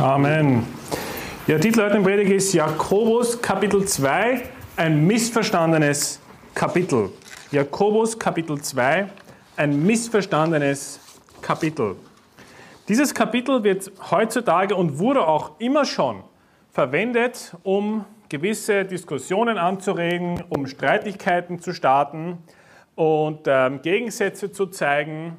Amen. Ja, Titel heute im Predigt ist Jakobus Kapitel 2, ein missverstandenes Kapitel. Jakobus Kapitel 2, ein missverstandenes Kapitel. Dieses Kapitel wird heutzutage und wurde auch immer schon verwendet, um gewisse Diskussionen anzuregen, um Streitigkeiten zu starten und ähm, Gegensätze zu zeigen.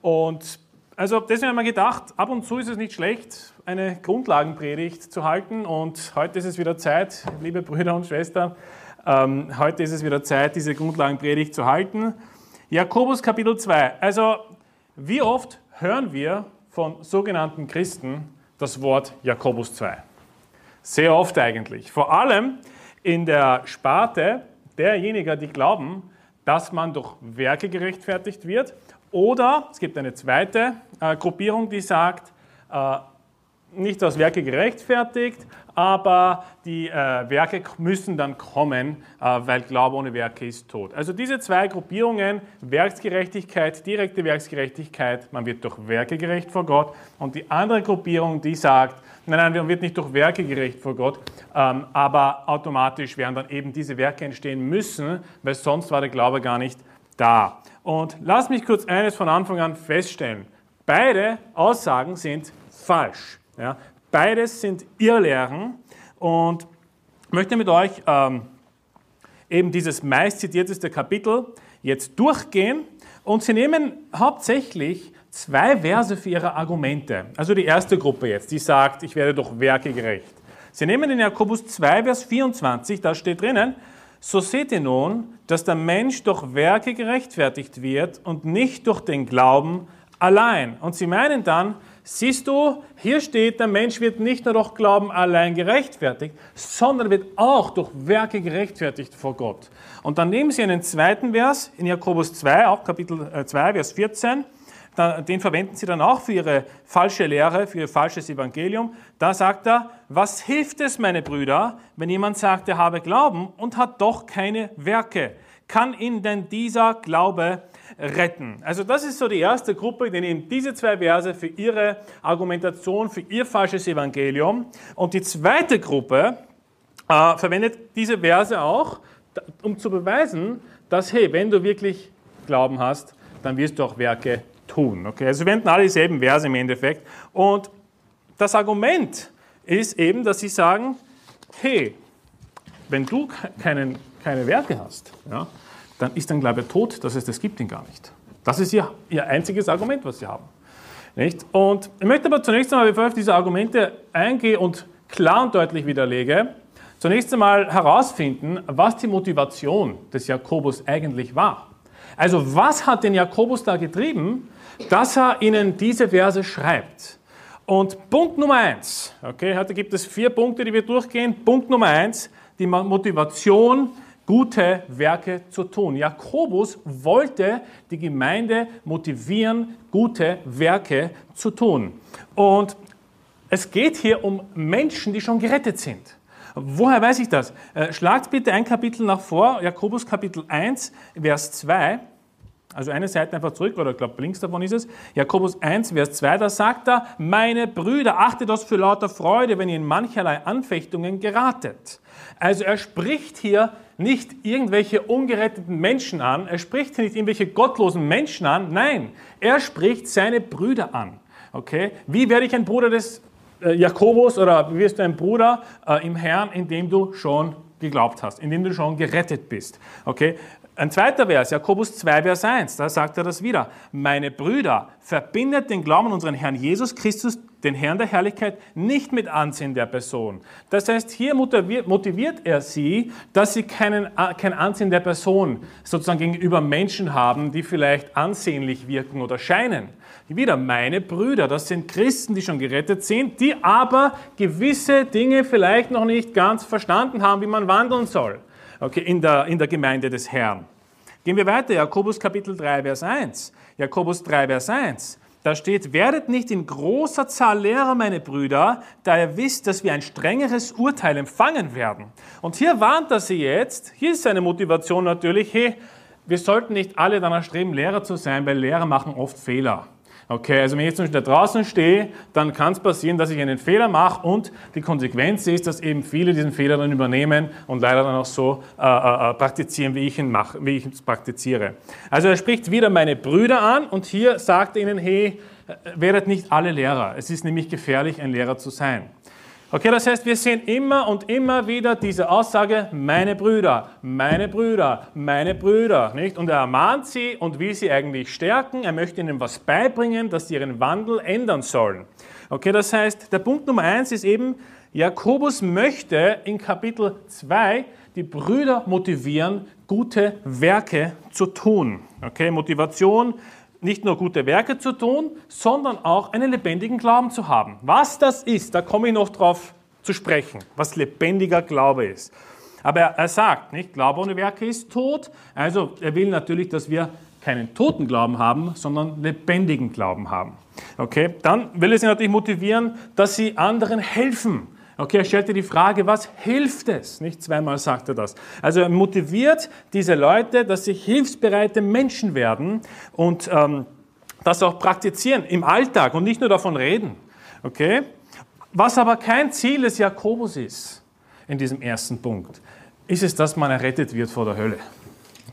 Und also deswegen haben wir gedacht, ab und zu ist es nicht schlecht, eine Grundlagenpredigt zu halten. Und heute ist es wieder Zeit, liebe Brüder und Schwestern, ähm, heute ist es wieder Zeit, diese Grundlagenpredigt zu halten. Jakobus Kapitel 2. Also wie oft hören wir von sogenannten Christen das Wort Jakobus 2? Sehr oft eigentlich. Vor allem in der Sparte derjenigen, die glauben, dass man durch Werke gerechtfertigt wird. Oder es gibt eine zweite äh, Gruppierung, die sagt, äh, nicht aus Werke gerechtfertigt, aber die äh, Werke müssen dann kommen, äh, weil Glaube ohne Werke ist tot. Also diese zwei Gruppierungen, Werksgerechtigkeit, direkte Werksgerechtigkeit, man wird durch Werke gerecht vor Gott, und die andere Gruppierung, die sagt, nein, nein, man wird nicht durch Werke gerecht vor Gott, ähm, aber automatisch werden dann eben diese Werke entstehen müssen, weil sonst war der Glaube gar nicht da. Und lass mich kurz eines von Anfang an feststellen. Beide Aussagen sind falsch. Ja? Beides sind Irrlehren und ich möchte mit euch ähm, eben dieses meist zitierteste Kapitel jetzt durchgehen und sie nehmen hauptsächlich zwei Verse für ihre Argumente. Also die erste Gruppe jetzt, die sagt, ich werde durch Werke gerecht. Sie nehmen den Jakobus 2, Vers 24, da steht drinnen, so seht ihr nun, dass der Mensch durch Werke gerechtfertigt wird und nicht durch den Glauben allein. Und sie meinen dann, Siehst du, hier steht, der Mensch wird nicht nur durch Glauben allein gerechtfertigt, sondern wird auch durch Werke gerechtfertigt vor Gott. Und dann nehmen Sie einen zweiten Vers in Jakobus 2, auch Kapitel 2, äh, Vers 14. Den verwenden Sie dann auch für Ihre falsche Lehre, für Ihr falsches Evangelium. Da sagt er, was hilft es, meine Brüder, wenn jemand sagt, er habe Glauben und hat doch keine Werke? Kann ihn denn dieser Glaube retten. Also das ist so die erste Gruppe, die nehmen diese zwei Verse für ihre Argumentation, für ihr falsches Evangelium. Und die zweite Gruppe äh, verwendet diese Verse auch, um zu beweisen, dass, hey, wenn du wirklich Glauben hast, dann wirst du auch Werke tun. Okay? Also wir wenden alle dieselben Verse im Endeffekt. Und das Argument ist eben, dass sie sagen, hey, wenn du keinen, keine Werke hast, ja, dann ist dein Glaube tot, das heißt, es gibt ihn gar nicht. Das ist ihr, ihr einziges Argument, was sie haben. Nicht? Und ich möchte aber zunächst einmal, bevor ich auf diese Argumente eingehe und klar und deutlich widerlege, zunächst einmal herausfinden, was die Motivation des Jakobus eigentlich war. Also was hat den Jakobus da getrieben, dass er ihnen diese Verse schreibt? Und Punkt Nummer eins, okay, heute gibt es vier Punkte, die wir durchgehen. Punkt Nummer eins, die Motivation gute Werke zu tun. Jakobus wollte die Gemeinde motivieren, gute Werke zu tun. Und es geht hier um Menschen, die schon gerettet sind. Woher weiß ich das? Äh, schlagt bitte ein Kapitel nach vor, Jakobus Kapitel 1, Vers 2. Also eine Seite einfach zurück, oder ich glaube links davon ist es. Jakobus 1, Vers 2, da sagt er, meine Brüder, achtet das für lauter Freude, wenn ihr in mancherlei Anfechtungen geratet. Also er spricht hier nicht irgendwelche ungeretteten Menschen an, er spricht hier nicht irgendwelche gottlosen Menschen an, nein, er spricht seine Brüder an. Okay? Wie werde ich ein Bruder des Jakobus oder wirst du ein Bruder äh, im Herrn, indem du schon geglaubt hast, indem du schon gerettet bist? Okay? Ein zweiter Vers, Jakobus 2, Vers 1, da sagt er das wieder. Meine Brüder, verbindet den Glauben an unseren Herrn Jesus Christus, den Herrn der Herrlichkeit, nicht mit Ansehen der Person. Das heißt, hier motiviert er sie, dass sie keinen, äh, kein Ansehen der Person sozusagen gegenüber Menschen haben, die vielleicht ansehnlich wirken oder scheinen. Wieder meine Brüder, das sind Christen, die schon gerettet sind, die aber gewisse Dinge vielleicht noch nicht ganz verstanden haben, wie man wandeln soll okay, in, der, in der Gemeinde des Herrn. Gehen wir weiter, Jakobus Kapitel 3, Vers 1. Jakobus 3, Vers 1. Da steht, werdet nicht in großer Zahl Lehrer, meine Brüder, da ihr wisst, dass wir ein strengeres Urteil empfangen werden. Und hier warnt er sie jetzt, hier ist seine Motivation natürlich, hey, wir sollten nicht alle danach streben, Lehrer zu sein, weil Lehrer machen oft Fehler. Okay, also wenn ich jetzt zum Beispiel da draußen stehe, dann kann es passieren, dass ich einen Fehler mache und die Konsequenz ist, dass eben viele diesen Fehler dann übernehmen und leider dann auch so äh, äh, äh praktizieren, wie ich ihn mache, wie ich es praktiziere. Also er spricht wieder meine Brüder an und hier sagt er ihnen, hey, äh, werdet nicht alle Lehrer. Es ist nämlich gefährlich, ein Lehrer zu sein. Okay, das heißt, wir sehen immer und immer wieder diese Aussage, meine Brüder, meine Brüder, meine Brüder, nicht? Und er ermahnt sie und will sie eigentlich stärken. Er möchte ihnen was beibringen, dass sie ihren Wandel ändern sollen. Okay, das heißt, der Punkt Nummer eins ist eben, Jakobus möchte in Kapitel 2 die Brüder motivieren, gute Werke zu tun. Okay, Motivation nicht nur gute Werke zu tun, sondern auch einen lebendigen Glauben zu haben. Was das ist, da komme ich noch drauf zu sprechen, was lebendiger Glaube ist. Aber er, sagt, nicht, Glaube ohne Werke ist tot. Also er will natürlich, dass wir keinen toten Glauben haben, sondern lebendigen Glauben haben. Okay, dann will er sie natürlich motivieren, dass sie anderen helfen. Okay, er stellte die Frage, was hilft es? Nicht zweimal sagt er das. Also er motiviert diese Leute, dass sie hilfsbereite Menschen werden und ähm, das auch praktizieren im Alltag und nicht nur davon reden. Okay? Was aber kein Ziel des Jakobus ist, in diesem ersten Punkt, ist es, dass man errettet wird vor der Hölle.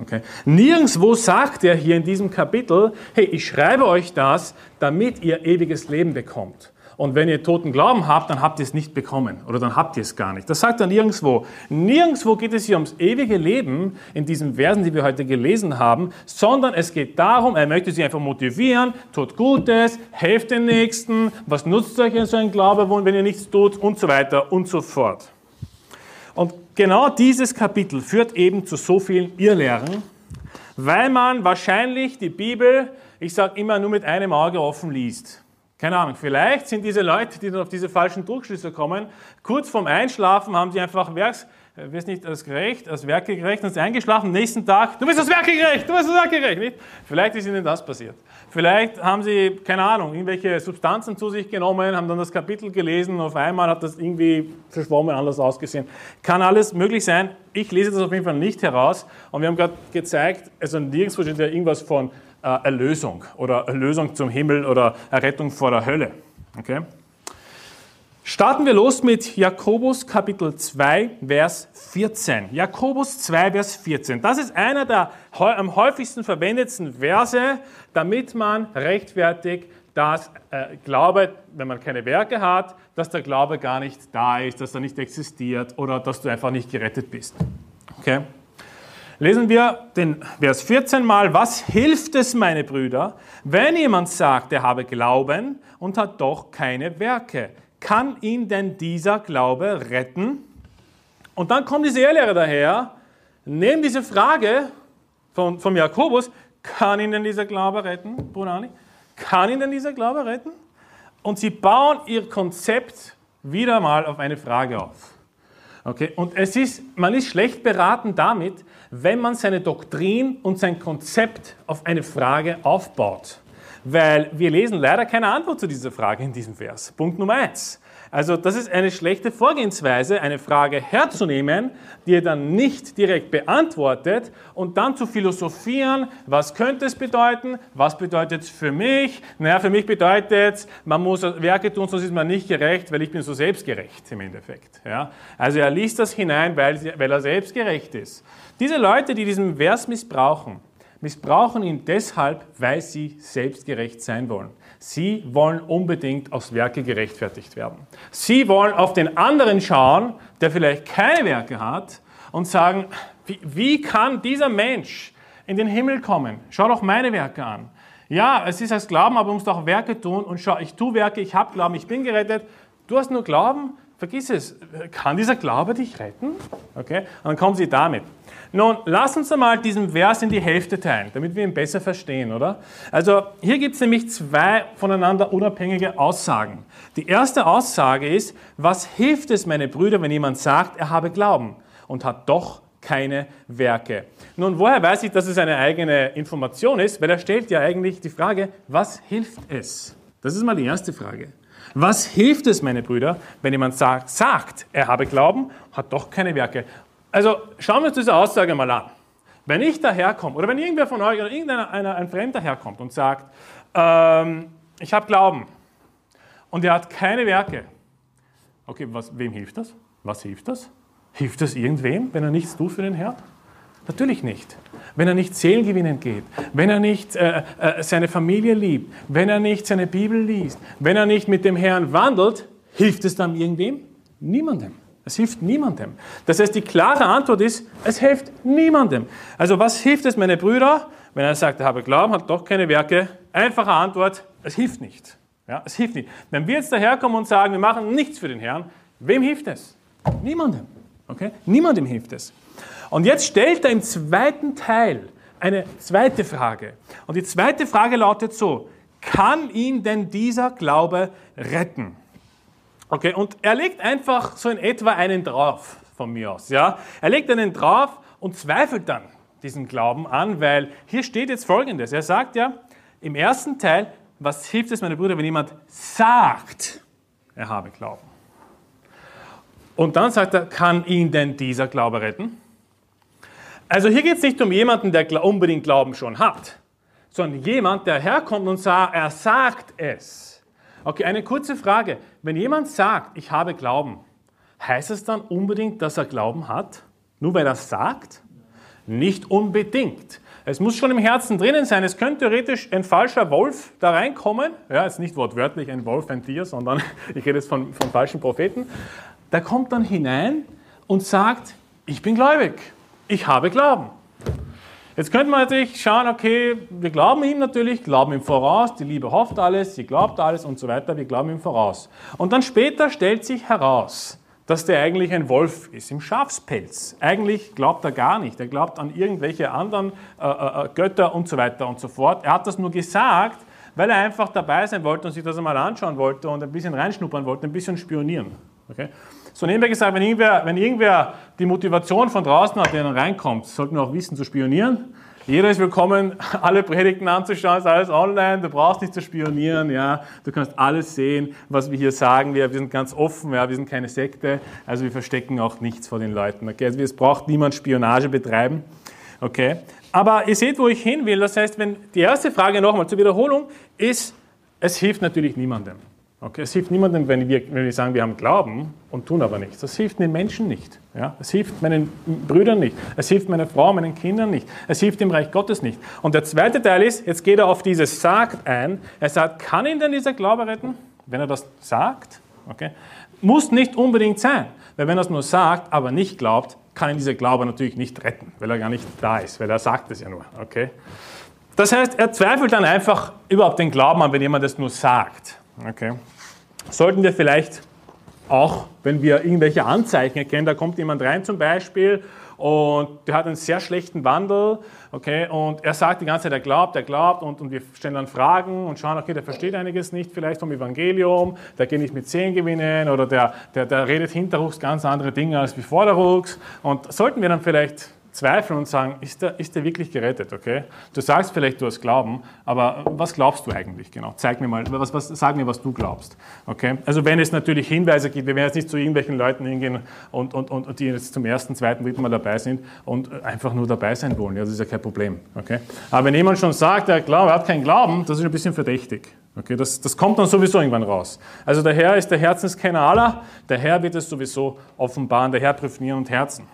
Okay. Nirgendwo sagt er hier in diesem Kapitel, hey, ich schreibe euch das, damit ihr ewiges Leben bekommt. Und wenn ihr toten Glauben habt, dann habt ihr es nicht bekommen oder dann habt ihr es gar nicht. Das sagt er nirgendwo. Nirgendwo geht es hier ums ewige Leben in diesen Versen, die wir heute gelesen haben, sondern es geht darum, er möchte sie einfach motivieren, tut Gutes, helft den Nächsten, was nutzt euch in so ein Glaube, wenn ihr nichts tut und so weiter und so fort. Und genau dieses Kapitel führt eben zu so vielen Irrlehren, weil man wahrscheinlich die Bibel, ich sage immer, nur mit einem Auge offen liest. Keine Ahnung, vielleicht sind diese Leute, die dann auf diese falschen Druckschlüsse kommen, kurz vorm Einschlafen haben sie einfach Werks, äh, weiß nicht, als gerecht, als Werke gerecht, und sie eingeschlafen, nächsten Tag, du bist das Werke gerecht, du bist das Werke gerecht, nicht? Vielleicht ist ihnen das passiert. Vielleicht haben sie, keine Ahnung, irgendwelche Substanzen zu sich genommen, haben dann das Kapitel gelesen, und auf einmal hat das irgendwie verschwommen, anders ausgesehen. Kann alles möglich sein. Ich lese das auf jeden Fall nicht heraus. Und wir haben gerade gezeigt, also nirgendwo steht ja irgendwas von Erlösung oder Erlösung zum Himmel oder Errettung vor der Hölle. Okay? Starten wir los mit Jakobus Kapitel 2, Vers 14. Jakobus 2, Vers 14. Das ist einer der am häufigsten verwendeten Verse, damit man rechtfertigt, dass äh, Glaube, wenn man keine Werke hat, dass der Glaube gar nicht da ist, dass er nicht existiert oder dass du einfach nicht gerettet bist. Okay? Lesen wir den Vers 14 mal. Was hilft es, meine Brüder, wenn jemand sagt, er habe Glauben und hat doch keine Werke? Kann ihn denn dieser Glaube retten? Und dann kommt diese Ehrlehre daher, nehmen diese Frage von, von Jakobus, kann ihn denn dieser Glaube retten, Brunani? Kann ihn denn dieser Glaube retten? Und sie bauen ihr Konzept wieder mal auf eine Frage auf. Okay? Und es ist, man ist schlecht beraten damit, wenn man seine Doktrin und sein Konzept auf eine Frage aufbaut. Weil wir lesen leider keine Antwort zu dieser Frage in diesem Vers. Punkt Nummer eins. Also das ist eine schlechte Vorgehensweise, eine Frage herzunehmen, die ihr dann nicht direkt beantwortet und dann zu philosophieren, was könnte es bedeuten, was bedeutet es für mich. Naja, für mich bedeutet es, man muss Werke tun, sonst ist man nicht gerecht, weil ich bin so selbstgerecht im Endeffekt. Ja? Also er liest das hinein, weil, weil er selbstgerecht ist. Diese Leute, die diesen Vers missbrauchen, missbrauchen ihn deshalb, weil sie selbstgerecht sein wollen. Sie wollen unbedingt aus Werke gerechtfertigt werden. Sie wollen auf den anderen schauen, der vielleicht keine Werke hat, und sagen, wie, wie kann dieser Mensch in den Himmel kommen? Schau doch meine Werke an. Ja, es ist als Glauben, aber du musst auch Werke tun. Und schau, ich tue Werke, ich habe Glauben, ich bin gerettet. Du hast nur Glauben, vergiss es. Kann dieser Glaube dich retten? Okay, und dann kommen sie damit. Nun, lass uns einmal diesen Vers in die Hälfte teilen, damit wir ihn besser verstehen, oder? Also, hier gibt es nämlich zwei voneinander unabhängige Aussagen. Die erste Aussage ist, was hilft es, meine Brüder, wenn jemand sagt, er habe Glauben und hat doch keine Werke. Nun, woher weiß ich, dass es eine eigene Information ist? Weil er stellt ja eigentlich die Frage, was hilft es? Das ist mal die erste Frage. Was hilft es, meine Brüder, wenn jemand sagt, sagt, er habe Glauben, hat doch keine Werke? Also schauen wir uns diese Aussage mal an. Wenn ich daherkomme, oder wenn irgendwer von euch oder irgendein ein Fremder herkommt und sagt, ähm, ich habe Glauben und er hat keine Werke. Okay, was, wem hilft das? Was hilft das? Hilft das irgendwem, wenn er nichts tut für den Herrn? Natürlich nicht. Wenn er nicht seelengewinnend geht, wenn er nicht äh, äh, seine Familie liebt, wenn er nicht seine Bibel liest, wenn er nicht mit dem Herrn wandelt, hilft es dann irgendwem? Niemandem. Es hilft niemandem. Das heißt, die klare Antwort ist, es hilft niemandem. Also was hilft es, meine Brüder, wenn er sagt, er habe Glauben, hat doch keine Werke? Einfache Antwort, es hilft nicht. Ja, es hilft nicht. Wenn wir jetzt daherkommen und sagen, wir machen nichts für den Herrn, wem hilft es? Niemandem. Okay? Niemandem hilft es. Und jetzt stellt er im zweiten Teil eine zweite Frage. Und die zweite Frage lautet so, kann ihn denn dieser Glaube retten? Okay, und er legt einfach so in etwa einen drauf von mir aus. Ja? Er legt einen drauf und zweifelt dann diesen Glauben an, weil hier steht jetzt Folgendes. Er sagt ja im ersten Teil, was hilft es, meine Brüder, wenn jemand sagt, er habe Glauben? Und dann sagt er, kann ihn denn dieser Glaube retten? Also hier geht es nicht um jemanden, der unbedingt Glauben schon hat, sondern jemand, der herkommt und sagt, er sagt es. Okay, eine kurze Frage. Wenn jemand sagt, ich habe Glauben, heißt es dann unbedingt, dass er Glauben hat? Nur weil er es sagt? Nicht unbedingt. Es muss schon im Herzen drinnen sein. Es könnte theoretisch ein falscher Wolf da reinkommen. Ja, jetzt nicht wortwörtlich ein Wolf, ein Tier, sondern ich rede jetzt von, von falschen Propheten. Der kommt dann hinein und sagt, ich bin gläubig ich habe Glauben. Jetzt könnte man natürlich schauen, okay, wir glauben ihm natürlich, glauben ihm voraus, die Liebe hofft alles, sie glaubt alles und so weiter, wir glauben ihm voraus. Und dann später stellt sich heraus, dass der eigentlich ein Wolf ist im Schafspelz. Eigentlich glaubt er gar nicht, er glaubt an irgendwelche anderen äh, äh, äh Götter und so weiter und so fort. Er hat das nur gesagt, weil er einfach dabei sein wollte und sich das einmal anschauen wollte und ein bisschen reinschnuppern wollte, ein bisschen spionieren. Okay? So nebenbei gesagt, wenn irgendwer, wenn irgendwer die Motivation von draußen hat, der dann reinkommt, sollten wir auch wissen zu spionieren. Jeder ist willkommen, alle Predigten anzuschauen, ist alles online, du brauchst nicht zu spionieren, ja. Du kannst alles sehen, was wir hier sagen. Wir, wir sind ganz offen, ja, wir sind keine Sekte, also wir verstecken auch nichts vor den Leuten. Okay? Also es braucht niemand Spionage betreiben. Okay? Aber ihr seht, wo ich hin will. Das heißt, wenn die erste Frage nochmal zur Wiederholung ist, es hilft natürlich niemandem. Okay, es hilft niemandem, wenn wir, wenn wir sagen, wir haben Glauben und tun aber nichts. Das hilft den Menschen nicht. Ja? Es hilft meinen Brüdern nicht. Es hilft meiner Frau, meinen Kindern nicht. Es hilft dem Reich Gottes nicht. Und der zweite Teil ist, jetzt geht er auf dieses Sagt ein. Er sagt, kann ihn denn dieser Glaube retten? Wenn er das sagt, okay, muss nicht unbedingt sein. Weil wenn er es nur sagt, aber nicht glaubt, kann ihn dieser Glaube natürlich nicht retten, weil er gar nicht da ist, weil er sagt es ja nur. Okay? Das heißt, er zweifelt dann einfach überhaupt den Glauben an, wenn jemand es nur sagt. Okay? sollten wir vielleicht auch, wenn wir irgendwelche Anzeichen erkennen, da kommt jemand rein zum Beispiel und der hat einen sehr schlechten Wandel, okay, und er sagt die ganze Zeit, er glaubt, er glaubt, und, und wir stellen dann Fragen und schauen, okay, der versteht einiges nicht vielleicht vom Evangelium, der geht nicht mit Zehn gewinnen oder der, der, der redet hinterrucks ganz andere Dinge als wie vorderrucks und sollten wir dann vielleicht zweifeln und sagen, ist der, ist der wirklich gerettet, okay? Du sagst vielleicht, du hast Glauben, aber was glaubst du eigentlich genau? Zeig mir mal, was, was, sag mir, was du glaubst, okay? Also wenn es natürlich Hinweise gibt, wir werden jetzt nicht zu irgendwelchen Leuten hingehen und, und, und, die jetzt zum ersten, zweiten, dritten Mal dabei sind und einfach nur dabei sein wollen, ja, das ist ja kein Problem, okay? Aber wenn jemand schon sagt, er, glaubt, er hat keinen Glauben, das ist ein bisschen verdächtig. Okay, das, das kommt dann sowieso irgendwann raus. Also der Herr ist der Herzenskenner aller, der Herr wird es sowieso offenbaren, der Herr prüft Nieren und Herzen.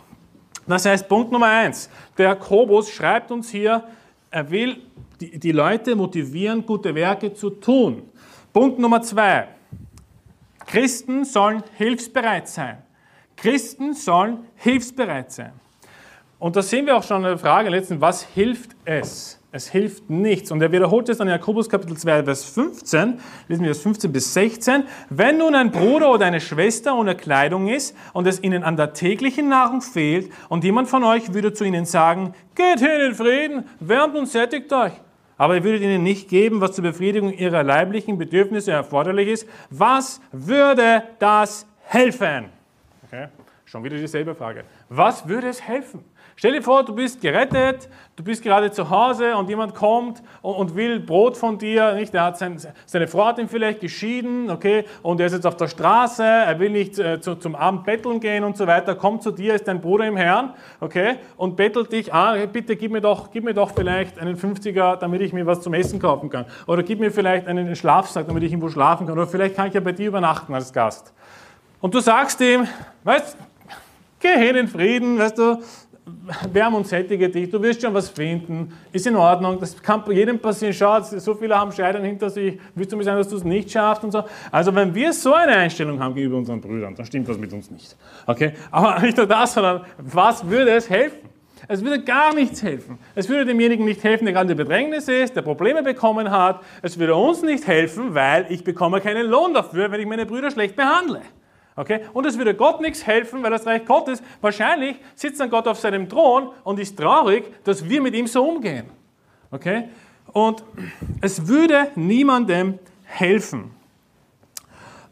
Das heißt, Punkt Nummer eins, der Jakobus schreibt uns hier, er will die, die Leute motivieren, gute Werke zu tun. Punkt Nummer zwei, Christen sollen hilfsbereit sein. Christen sollen hilfsbereit sein. Und da sehen wir auch schon eine Frage letztens, was hilft es? Es hilft nichts. Und er wiederholt es dann in Jakobus Kapitel 2, Vers 15, lesen wir das 15 bis 16. Wenn nun ein Bruder oder eine Schwester ohne Kleidung ist und es ihnen an der täglichen Nahrung fehlt und jemand von euch würde zu ihnen sagen, geht hin in Frieden, wärmt und sättigt euch. Aber ihr würdet ihnen nicht geben, was zur Befriedigung ihrer leiblichen Bedürfnisse erforderlich ist. Was würde das helfen? Okay. Schon wieder dieselbe Frage. Was würde es helfen? Stell dir vor, du bist gerettet, du bist gerade zu Hause und jemand kommt und, und will Brot von dir, nicht? Er hat sein, seine Frau hat ihn vielleicht geschieden, okay, und er ist jetzt auf der Straße, er will nicht äh, zu, zum Abend betteln gehen und so weiter, kommt zu dir, ist dein Bruder im Herrn, okay, und bettelt dich, ah, bitte gib mir doch, gib mir doch vielleicht einen 50er, damit ich mir was zum Essen kaufen kann. Oder gib mir vielleicht einen Schlafsack, damit ich irgendwo schlafen kann. Oder vielleicht kann ich ja bei dir übernachten als Gast. Und du sagst ihm, weißt, geh hin in Frieden, weißt du, wärm und sättige dich, du wirst schon was finden, ist in Ordnung, das kann jedem passieren, schau, so viele haben Scheidern hinter sich, willst du mir sagen, dass du es nicht schaffst und so. Also wenn wir so eine Einstellung haben gegenüber unseren Brüdern, dann stimmt was mit uns nicht. Okay? Aber nicht nur das, sondern was würde es helfen? Es würde gar nichts helfen. Es würde demjenigen nicht helfen, der gerade in Bedrängnis ist, der Probleme bekommen hat. Es würde uns nicht helfen, weil ich bekomme keinen Lohn dafür, wenn ich meine Brüder schlecht behandle. Okay? Und es würde Gott nichts helfen, weil das Reich Gottes, wahrscheinlich sitzt dann Gott auf seinem Thron und ist traurig, dass wir mit ihm so umgehen. Okay? Und es würde niemandem helfen.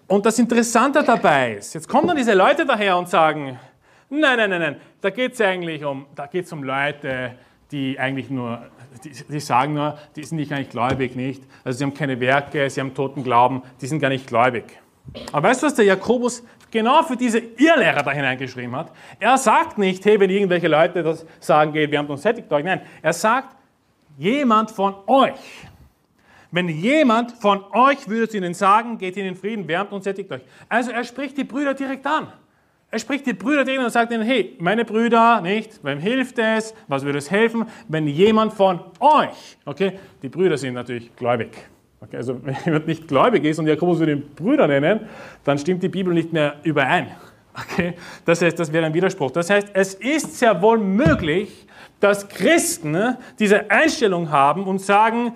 Und das Interessante dabei ist, jetzt kommen dann diese Leute daher und sagen, nein, nein, nein, nein, da geht es eigentlich um, da geht um Leute, die eigentlich nur, die, die, sagen nur, die sind nicht eigentlich gläubig, nicht? Also sie haben keine Werke, sie haben toten Glauben, die sind gar nicht gläubig. Aber weißt du, was der Jakobus genau für diese Irrlehrer da hineingeschrieben hat? Er sagt nicht, hey, wenn irgendwelche Leute das sagen, geht, wir haben uns sättigt euch. Nein, er sagt, jemand von euch. Wenn jemand von euch würde es ihnen sagen, geht in den Frieden, wärmt und sättigt euch. Also er spricht die Brüder direkt an. Er spricht die Brüder direkt an und sagt ihnen, hey, meine Brüder, nicht, wem hilft es, was würde es helfen, wenn jemand von euch, okay, die Brüder sind natürlich gläubig. Okay, also wenn jemand nicht gläubig ist und Jakobus würde ihn Brüder nennen, dann stimmt die Bibel nicht mehr überein. Okay? Das heißt, das wäre ein Widerspruch. Das heißt, es ist sehr wohl möglich, dass Christen diese Einstellung haben und sagen,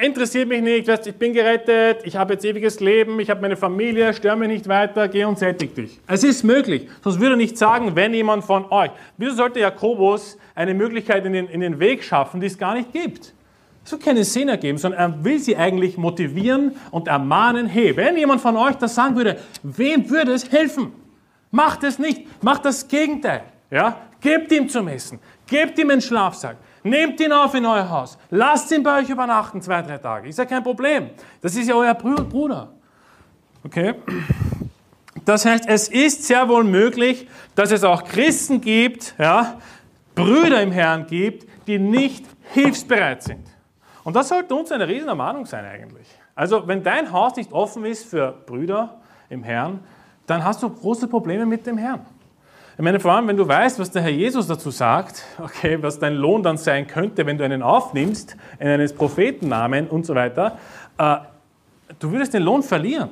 interessiert mich nicht, ich bin gerettet, ich habe jetzt ewiges Leben, ich habe meine Familie, stör mich nicht weiter, geh und sättig dich. Es ist möglich, sonst würde er nicht sagen, wenn jemand von euch. Wieso sollte Jakobus eine Möglichkeit in den, in den Weg schaffen, die es gar nicht gibt? Es wird keine Sinn ergeben, sondern er will sie eigentlich motivieren und ermahnen, hey, wenn jemand von euch das sagen würde, wem würde es helfen? Macht es nicht, macht das Gegenteil. Ja? Gebt ihm zum Essen, gebt ihm einen Schlafsack, nehmt ihn auf in euer Haus, lasst ihn bei euch übernachten, zwei, drei Tage. Ist ja kein Problem. Das ist ja euer Bruder. Okay? Das heißt, es ist sehr wohl möglich, dass es auch Christen gibt, ja, Brüder im Herrn gibt, die nicht hilfsbereit sind. Und das sollte uns eine riesen Ermahnung sein eigentlich. Also wenn dein Haus nicht offen ist für Brüder im Herrn, dann hast du große Probleme mit dem Herrn. Ich meine, vor allem, wenn du weißt, was der Herr Jesus dazu sagt, okay, was dein Lohn dann sein könnte, wenn du einen aufnimmst, in eines Prophetennamen und so weiter, äh, du würdest den Lohn verlieren.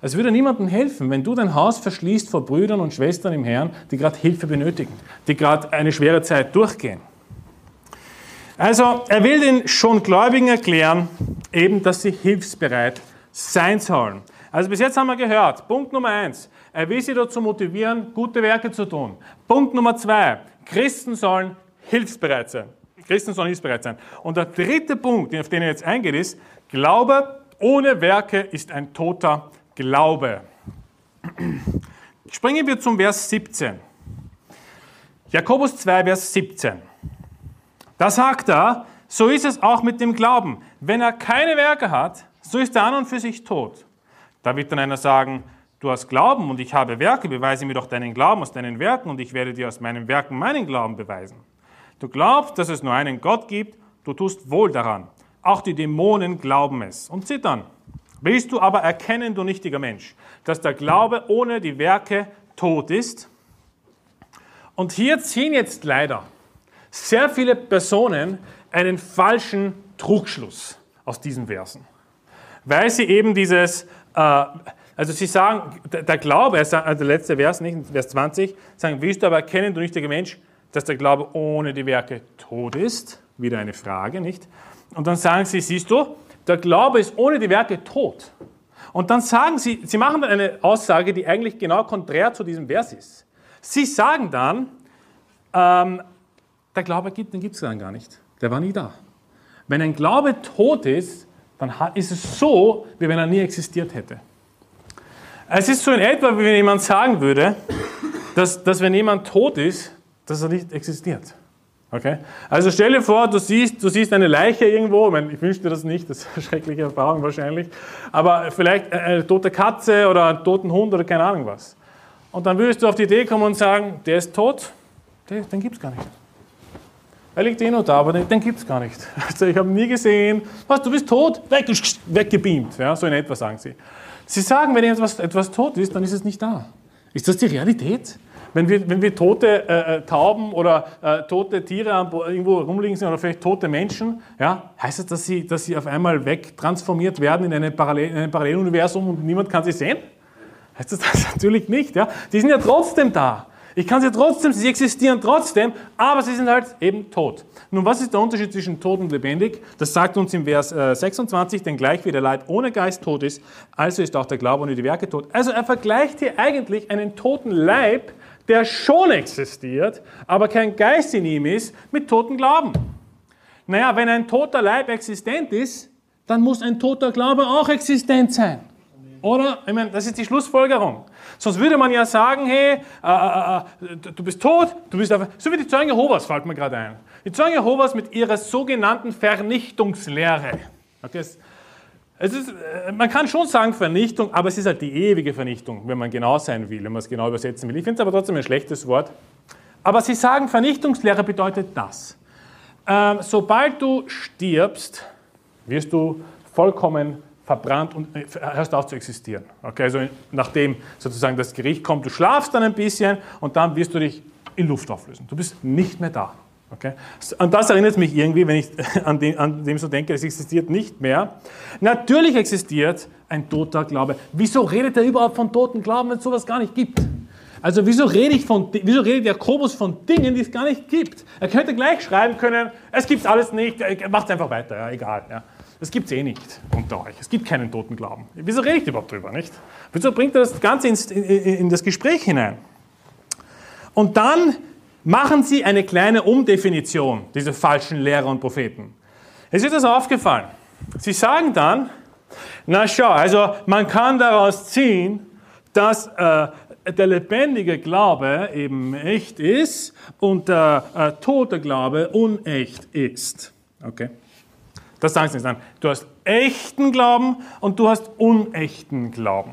Es würde niemandem helfen, wenn du dein Haus verschließt vor Brüdern und Schwestern im Herrn, die gerade Hilfe benötigen, die gerade eine schwere Zeit durchgehen. Also er will den schon Gläubigen erklären, eben, dass sie hilfsbereit sein sollen. Also bis jetzt haben wir gehört, Punkt Nummer eins, er will sie dazu motivieren, gute Werke zu tun. Punkt Nummer zwei, Christen sollen hilfsbereit sein. Christen sollen hilfsbereit sein. Und der dritte Punkt, auf den er jetzt eingeht, ist, Glaube ohne Werke ist ein toter Glaube. Springen wir zum Vers 17. Jakobus 2, Vers 17. Da sagt er, so ist es auch mit dem Glauben. Wenn er keine Werke hat, so ist er an und für sich tot. Da wird dann einer sagen, du hast Glauben und ich habe Werke, beweise mir doch deinen Glauben aus deinen Werken und ich werde dir aus meinen Werken meinen Glauben beweisen. Du glaubst, dass es nur einen Gott gibt, du tust wohl daran. Auch die Dämonen glauben es und zittern. Willst du aber erkennen, du nichtiger Mensch, dass der Glaube ohne die Werke tot ist? Und hier ziehen jetzt leider sehr viele Personen einen falschen Trugschluss aus diesen Versen. Weil sie eben dieses, äh, also sie sagen, der Glaube, also der letzte Vers, nicht Vers 20, sagen, willst du aber erkennen, du nichtiger Mensch, dass der Glaube ohne die Werke tot ist? Wieder eine Frage, nicht? Und dann sagen sie, siehst du, der Glaube ist ohne die Werke tot. Und dann sagen sie, sie machen dann eine Aussage, die eigentlich genau konträr zu diesem Vers ist. Sie sagen dann, ähm, der Glaube gibt, den gibt es dann gar nicht. Der war nie da. Wenn ein Glaube tot ist, dann ist es so, wie wenn er nie existiert hätte. Es ist so in etwa, wie wenn jemand sagen würde, dass, dass wenn jemand tot ist, dass er nicht existiert. Okay? Also stell dir vor, du siehst, du siehst eine Leiche irgendwo, ich, meine, ich wünsche dir das nicht, das ist eine schreckliche Erfahrung wahrscheinlich, aber vielleicht eine tote Katze oder einen toten Hund oder keine Ahnung was. Und dann würdest du auf die Idee kommen und sagen, der ist tot, den gibt es gar nicht. Er liegt eh noch da, aber den, den gibt es gar nicht. Also ich habe nie gesehen. Was, du bist tot? Weg, weggebeamt. Ja, so in etwa sagen sie. Sie sagen, wenn etwas, etwas tot ist, dann ist es nicht da. Ist das die Realität? Wenn wir, wenn wir tote äh, äh, Tauben oder äh, tote Tiere irgendwo rumliegen sehen oder vielleicht tote Menschen, ja, heißt das, dass sie, dass sie auf einmal wegtransformiert werden in, eine Parallel, in ein Paralleluniversum und niemand kann sie sehen? Heißt das, das natürlich nicht. Ja? Die sind ja trotzdem da. Ich kann sie trotzdem, sie existieren trotzdem, aber sie sind halt eben tot. Nun, was ist der Unterschied zwischen tot und lebendig? Das sagt uns im Vers 26, äh, denn gleich wie der Leib ohne Geist tot ist, also ist auch der Glaube ohne die Werke tot. Also er vergleicht hier eigentlich einen toten Leib der schon existiert, aber kein Geist in ihm ist, mit toten Glauben. Naja, wenn ein toter Leib existent ist, dann muss ein toter Glaube auch existent sein. Oder? Ich meine, das ist die Schlussfolgerung. Sonst würde man ja sagen, hey, äh, äh, äh du bist tot, du bist einfach, so wie die Zeugen Jehovas, fällt mir gerade ein. Die Zeugen Jehovas mit ihrer sogenannten Vernichtungslehre. Okay, es ist, äh, man kann schon sagen Vernichtung, aber es ist halt die ewige Vernichtung, wenn man genau sein will, wenn man es genau übersetzen will. Ich finde es aber trotzdem ein schlechtes Wort. Aber sie sagen, Vernichtungslehre bedeutet das. Ähm, sobald du stirbst, wirst du vollkommen verbrannt und äh, hörst auf zu existieren. Okay, also nachdem sozusagen das Gericht kommt, du schlafst dann ein bisschen und dann wirst du dich in Luft auflösen. Du bist nicht mehr da. Okay? Und das erinnert mich irgendwie, wenn ich an dem, an dem so denke, es existiert nicht mehr. Natürlich existiert ein toter Glaube. Wieso redet er überhaupt von toten Glauben, wenn es sowas gar nicht gibt? Also wieso, rede ich von, wieso redet Jakobus von Dingen, die es gar nicht gibt? Er könnte gleich schreiben können, es gibt alles nicht, macht einfach weiter, ja, egal. Ja. Das gibt es eh nicht unter euch. Es gibt keinen toten Glauben. Wieso rede ich überhaupt drüber, nicht? Wieso bringt er das Ganze ins, in, in das Gespräch hinein? Und dann machen Sie eine kleine Umdefinition dieser falschen Lehrer und Propheten. Es ist das aufgefallen. Sie sagen dann, na schau, also man kann daraus ziehen, dass äh, der lebendige Glaube eben echt ist und der äh, tote Glaube unecht ist. Okay? Das sagen sie dann. Du hast echten Glauben und du hast unechten Glauben.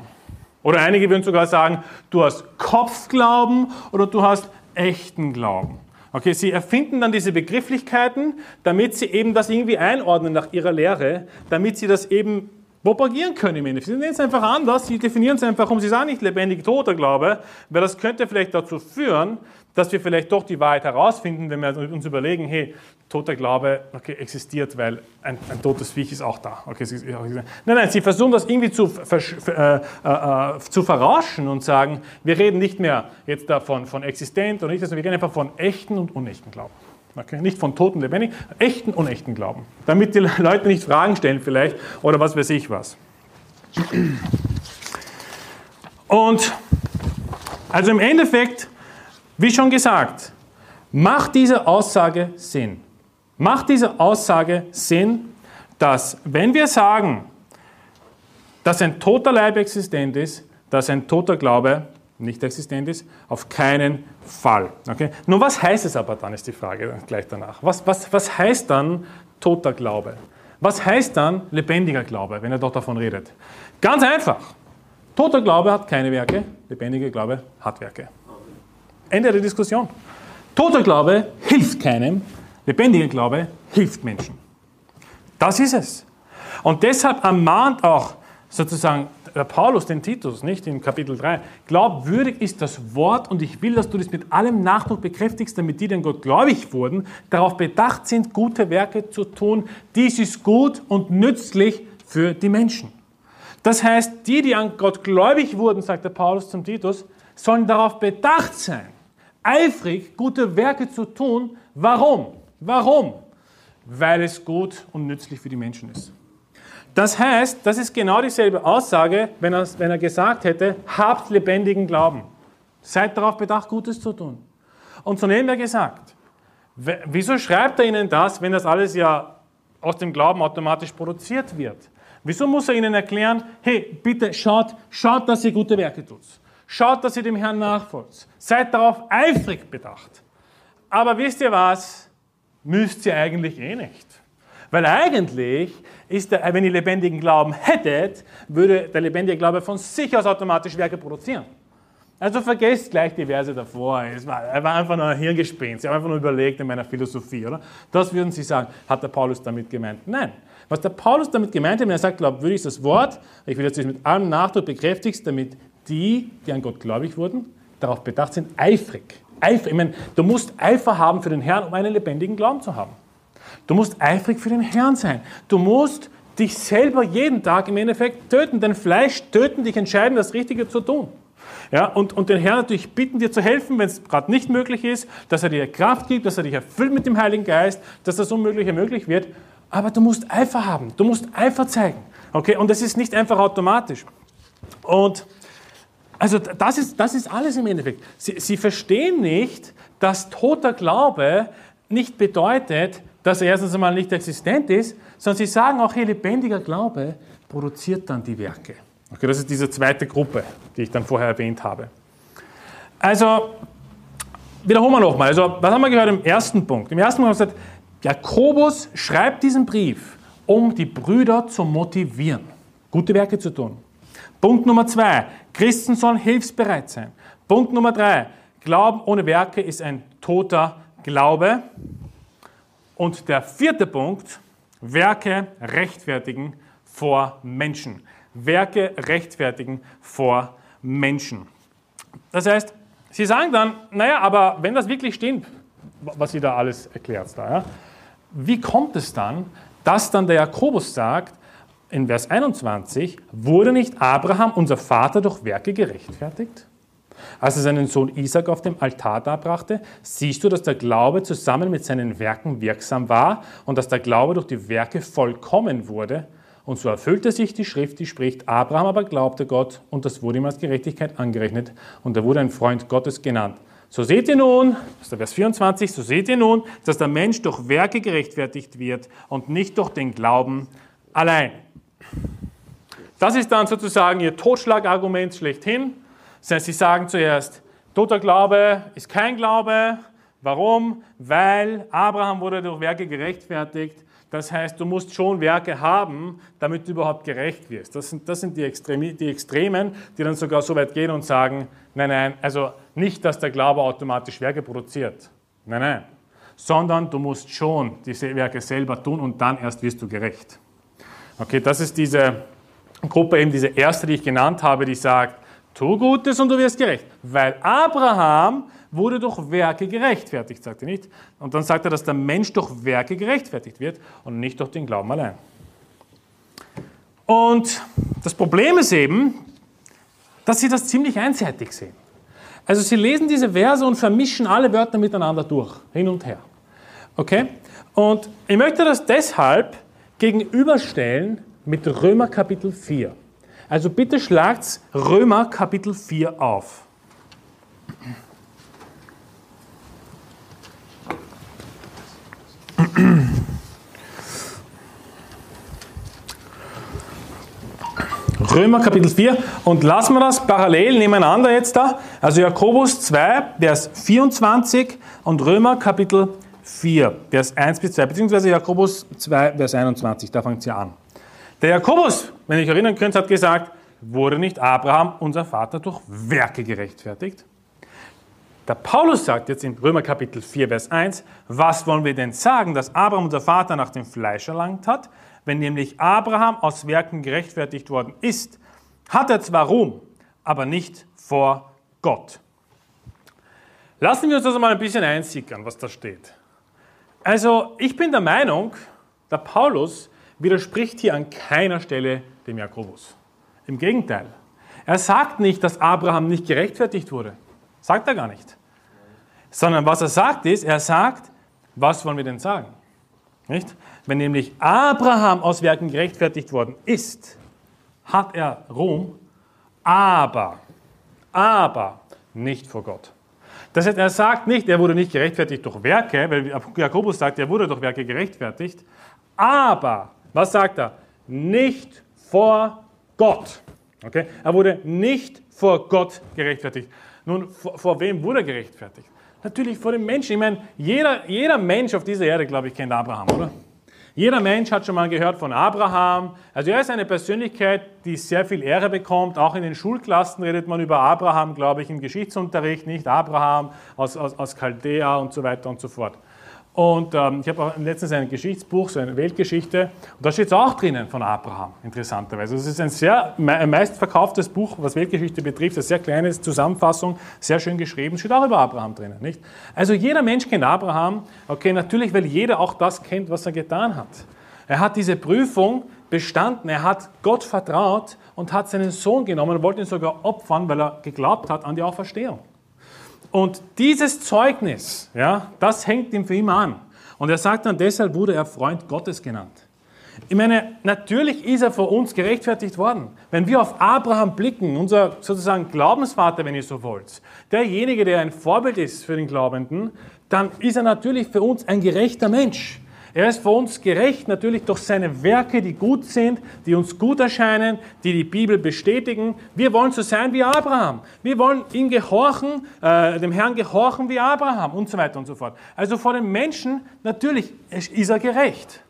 Oder einige würden sogar sagen, du hast Kopfglauben oder du hast echten Glauben. Okay, sie erfinden dann diese Begrifflichkeiten, damit sie eben das irgendwie einordnen nach ihrer Lehre, damit sie das eben propagieren können im Endeffekt. Sie nennen es einfach anders, sie definieren es einfach um, sie sagen nicht lebendig toter Glaube, weil das könnte vielleicht dazu führen, dass wir vielleicht doch die Wahrheit herausfinden, wenn wir uns überlegen, hey, toter Glaube okay, existiert, weil ein, ein totes Viech ist auch da. Okay, nein, nein, sie versuchen das irgendwie zu, äh, äh, zu verrauschen und sagen, wir reden nicht mehr jetzt davon von existent oder nicht, sondern wir reden einfach von echten und unechten Glauben. Okay? Nicht von toten, lebendig, echten, unechten Glauben. Damit die Leute nicht Fragen stellen vielleicht oder was weiß ich was. Und also im Endeffekt wie schon gesagt, macht diese Aussage Sinn. Macht diese Aussage Sinn, dass wenn wir sagen, dass ein toter Leib existent ist, dass ein toter Glaube nicht existent ist? Auf keinen Fall. Okay? Nun, was heißt es aber dann, ist die Frage gleich danach. Was, was, was heißt dann toter Glaube? Was heißt dann lebendiger Glaube, wenn er doch davon redet? Ganz einfach. Toter Glaube hat keine Werke, lebendiger Glaube hat Werke. Ende der Diskussion. Toter Glaube hilft keinem, lebendiger Glaube hilft Menschen. Das ist es. Und deshalb ermahnt auch sozusagen der Paulus den Titus, nicht in Kapitel 3, glaubwürdig ist das Wort und ich will, dass du das mit allem Nachdruck bekräftigst, damit die, die an Gott gläubig wurden, darauf bedacht sind, gute Werke zu tun. Dies ist gut und nützlich für die Menschen. Das heißt, die, die an Gott gläubig wurden, sagt der Paulus zum Titus, sollen darauf bedacht sein, eifrig gute Werke zu tun. Warum? Warum? Weil es gut und nützlich für die Menschen ist. Das heißt, das ist genau dieselbe Aussage, wenn er, wenn er gesagt hätte, habt lebendigen Glauben. Seid darauf bedacht, Gutes zu tun. Und so wir gesagt, wieso schreibt er ihnen das, wenn das alles ja aus dem Glauben automatisch produziert wird? Wieso muss er ihnen erklären, hey, bitte schaut, schaut, dass ihr gute Werke tut. Schaut, dass ihr dem Herrn nachfolgt. Seid darauf eifrig bedacht. Aber wisst ihr was? müsst ihr eigentlich eh nicht. Weil eigentlich ist, der, wenn ihr lebendigen Glauben hättet, würde der lebendige Glaube von sich aus automatisch Werke produzieren. Also vergesst gleich die Verse davor. Es war, er war einfach nur ein Hirngespinst. Sie haben einfach nur überlegt in meiner Philosophie, oder? Das würden Sie sagen, hat der Paulus damit gemeint? Nein. Was der Paulus damit gemeint hat, wenn er sagt, glaubwürdig ist das Wort, ich will jetzt mit allem Nachdruck bekräftigst, damit die, die an Gott gläubig wurden, darauf bedacht sind, eifrig. eifrig. Ich meine, du musst Eifer haben für den Herrn, um einen lebendigen Glauben zu haben. Du musst eifrig für den Herrn sein. Du musst dich selber jeden Tag im Endeffekt töten, dein Fleisch töten, dich entscheiden, das Richtige zu tun. Ja, und, und den Herrn natürlich bitten, dir zu helfen, wenn es gerade nicht möglich ist, dass er dir Kraft gibt, dass er dich erfüllt mit dem Heiligen Geist, dass das Unmögliche möglich wird. Aber du musst Eifer haben, du musst Eifer zeigen. Okay? Und das ist nicht einfach automatisch. Und also das ist, das ist alles im Endeffekt. Sie, sie verstehen nicht, dass toter Glaube nicht bedeutet, dass er erstens einmal nicht existent ist, sondern sie sagen auch, hey, lebendiger Glaube produziert dann die Werke. Okay, das ist diese zweite Gruppe, die ich dann vorher erwähnt habe. Also, wiederholen wir nochmal. Also, was haben wir gehört im ersten Punkt? Im ersten Punkt haben wir gesagt, Jakobus schreibt diesen Brief, um die Brüder zu motivieren, gute Werke zu tun. Punkt Nummer zwei, Christen sollen hilfsbereit sein. Punkt Nummer drei, Glauben ohne Werke ist ein toter Glaube. Und der vierte Punkt, Werke rechtfertigen vor Menschen. Werke rechtfertigen vor Menschen. Das heißt, sie sagen dann, naja, aber wenn das wirklich stimmt, was sie da alles erklärt, da, ja, wie kommt es dann, dass dann der Jakobus sagt, in Vers 21, wurde nicht Abraham, unser Vater, durch Werke gerechtfertigt? Als er seinen Sohn Isaac auf dem Altar darbrachte, siehst du, dass der Glaube zusammen mit seinen Werken wirksam war und dass der Glaube durch die Werke vollkommen wurde. Und so erfüllte sich die Schrift, die spricht, Abraham aber glaubte Gott und das wurde ihm als Gerechtigkeit angerechnet und er wurde ein Freund Gottes genannt. So seht ihr nun, das ist der Vers 24, so seht ihr nun, dass der Mensch durch Werke gerechtfertigt wird und nicht durch den Glauben allein. Das ist dann sozusagen ihr Totschlagargument schlechthin. Das heißt, sie sagen zuerst, toter Glaube ist kein Glaube. Warum? Weil Abraham wurde durch Werke gerechtfertigt. Das heißt, du musst schon Werke haben, damit du überhaupt gerecht wirst. Das sind, das sind die, Extremi die Extremen, die dann sogar so weit gehen und sagen, nein, nein, also nicht, dass der Glaube automatisch Werke produziert. Nein, nein. Sondern du musst schon diese Werke selber tun und dann erst wirst du gerecht. Okay, das ist diese Gruppe, eben diese erste, die ich genannt habe, die sagt, tu Gutes und du wirst gerecht. Weil Abraham wurde durch Werke gerechtfertigt, sagt er nicht. Und dann sagt er, dass der Mensch durch Werke gerechtfertigt wird und nicht durch den Glauben allein. Und das Problem ist eben, dass sie das ziemlich einseitig sehen. Also sie lesen diese Verse und vermischen alle Wörter miteinander durch, hin und her. Okay? Und ich möchte das deshalb gegenüberstellen mit Römer Kapitel 4. Also bitte schlagt Römer Kapitel 4 auf. Römer Kapitel 4 und lassen wir das parallel nebeneinander jetzt da. Also Jakobus 2, Vers 24 und Römer Kapitel 4, Vers 1 bis 2, beziehungsweise Jakobus 2, Vers 21, da fängt sie an. Der Jakobus, wenn ihr euch erinnern könnt, hat gesagt, wurde nicht Abraham, unser Vater, durch Werke gerechtfertigt? Der Paulus sagt jetzt in Römer Kapitel 4, Vers 1, was wollen wir denn sagen, dass Abraham, unser Vater, nach dem Fleisch erlangt hat? Wenn nämlich Abraham aus Werken gerechtfertigt worden ist, hat er zwar Ruhm, aber nicht vor Gott. Lassen wir uns das mal ein bisschen einsickern, was da steht. Also, ich bin der Meinung, der Paulus widerspricht hier an keiner Stelle dem Jakobus. Im Gegenteil. Er sagt nicht, dass Abraham nicht gerechtfertigt wurde. Sagt er gar nicht. Sondern was er sagt ist, er sagt, was wollen wir denn sagen? Nicht? Wenn nämlich Abraham aus Werken gerechtfertigt worden ist, hat er Ruhm, aber, aber nicht vor Gott. Das heißt, er sagt nicht, er wurde nicht gerechtfertigt durch Werke, weil Jakobus sagt, er wurde durch Werke gerechtfertigt, aber, was sagt er? Nicht vor Gott. Okay? Er wurde nicht vor Gott gerechtfertigt. Nun, vor, vor wem wurde er gerechtfertigt? Natürlich vor den Menschen. Ich meine, jeder, jeder Mensch auf dieser Erde, glaube ich, kennt Abraham, oder? Jeder Mensch hat schon mal gehört von Abraham. Also er ist eine Persönlichkeit, die sehr viel Ehre bekommt. Auch in den Schulklassen redet man über Abraham, glaube ich, im Geschichtsunterricht, nicht Abraham aus, aus, aus Chaldea und so weiter und so fort. Und ähm, ich habe auch letztens ein Geschichtsbuch, so eine Weltgeschichte, und da steht es auch drinnen von Abraham, interessanterweise. Es ist ein sehr ein meistverkauftes Buch, was Weltgeschichte betrifft, eine sehr kleine Zusammenfassung, sehr schön geschrieben, steht auch über Abraham drinnen, nicht? Also jeder Mensch kennt Abraham, okay, natürlich, weil jeder auch das kennt, was er getan hat. Er hat diese Prüfung bestanden, er hat Gott vertraut und hat seinen Sohn genommen und wollte ihn sogar opfern, weil er geglaubt hat an die Auferstehung. Und dieses Zeugnis, ja, das hängt ihm für immer an. Und er sagt dann, deshalb wurde er Freund Gottes genannt. Ich meine, natürlich ist er vor uns gerechtfertigt worden. Wenn wir auf Abraham blicken, unser sozusagen Glaubensvater, wenn ihr so wollt, derjenige, der ein Vorbild ist für den Glaubenden, dann ist er natürlich für uns ein gerechter Mensch. Er ist für uns gerecht, natürlich durch seine Werke, die gut sind, die uns gut erscheinen, die die Bibel bestätigen. Wir wollen so sein wie Abraham. Wir wollen ihm gehorchen, äh, dem Herrn gehorchen wie Abraham und so weiter und so fort. Also vor den Menschen, natürlich ist er gerecht.